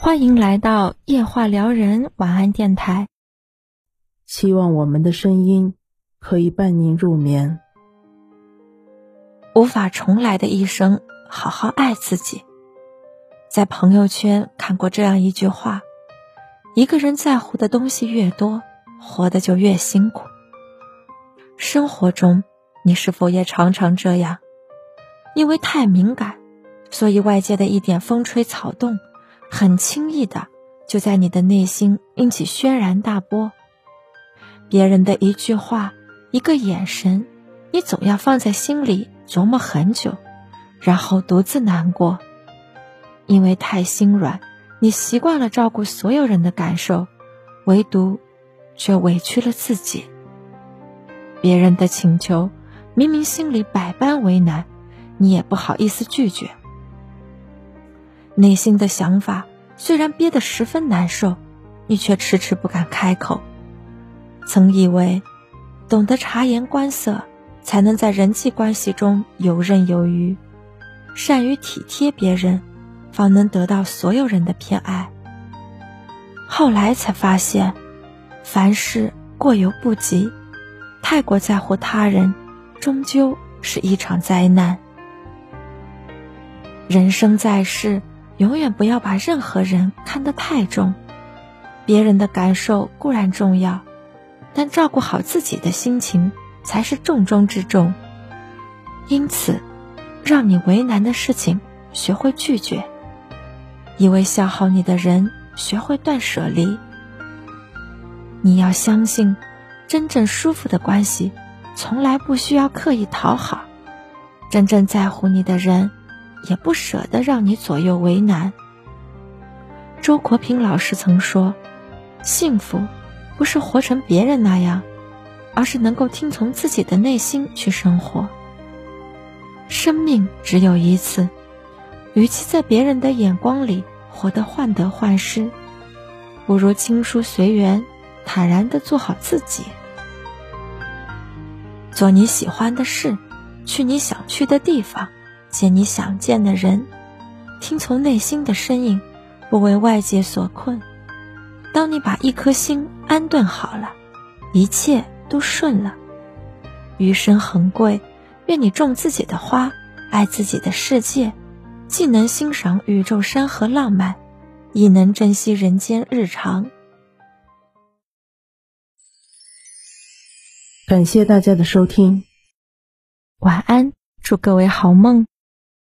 欢迎来到夜话撩人晚安电台。希望我们的声音可以伴您入眠。无法重来的一生，好好爱自己。在朋友圈看过这样一句话：一个人在乎的东西越多，活得就越辛苦。生活中，你是否也常常这样？因为太敏感，所以外界的一点风吹草动。很轻易的，就在你的内心引起轩然大波。别人的一句话、一个眼神，你总要放在心里琢磨很久，然后独自难过。因为太心软，你习惯了照顾所有人的感受，唯独却委屈了自己。别人的请求，明明心里百般为难，你也不好意思拒绝。内心的想法虽然憋得十分难受，你却迟迟不敢开口。曾以为，懂得察言观色，才能在人际关系中游刃有余；善于体贴别人，方能得到所有人的偏爱。后来才发现，凡事过犹不及，太过在乎他人，终究是一场灾难。人生在世。永远不要把任何人看得太重，别人的感受固然重要，但照顾好自己的心情才是重中之重。因此，让你为难的事情，学会拒绝；因为消耗你的人，学会断舍离。你要相信，真正舒服的关系，从来不需要刻意讨好。真正在乎你的人。也不舍得让你左右为难。周国平老师曾说：“幸福不是活成别人那样，而是能够听从自己的内心去生活。生命只有一次，与其在别人的眼光里活得患得患失，不如轻疏随缘，坦然的做好自己，做你喜欢的事，去你想去的地方。”见你想见的人，听从内心的声音，不为外界所困。当你把一颗心安顿好了，一切都顺了。余生很贵，愿你种自己的花，爱自己的世界，既能欣赏宇宙山河浪漫，亦能珍惜人间日常。感谢大家的收听，晚安，祝各位好梦。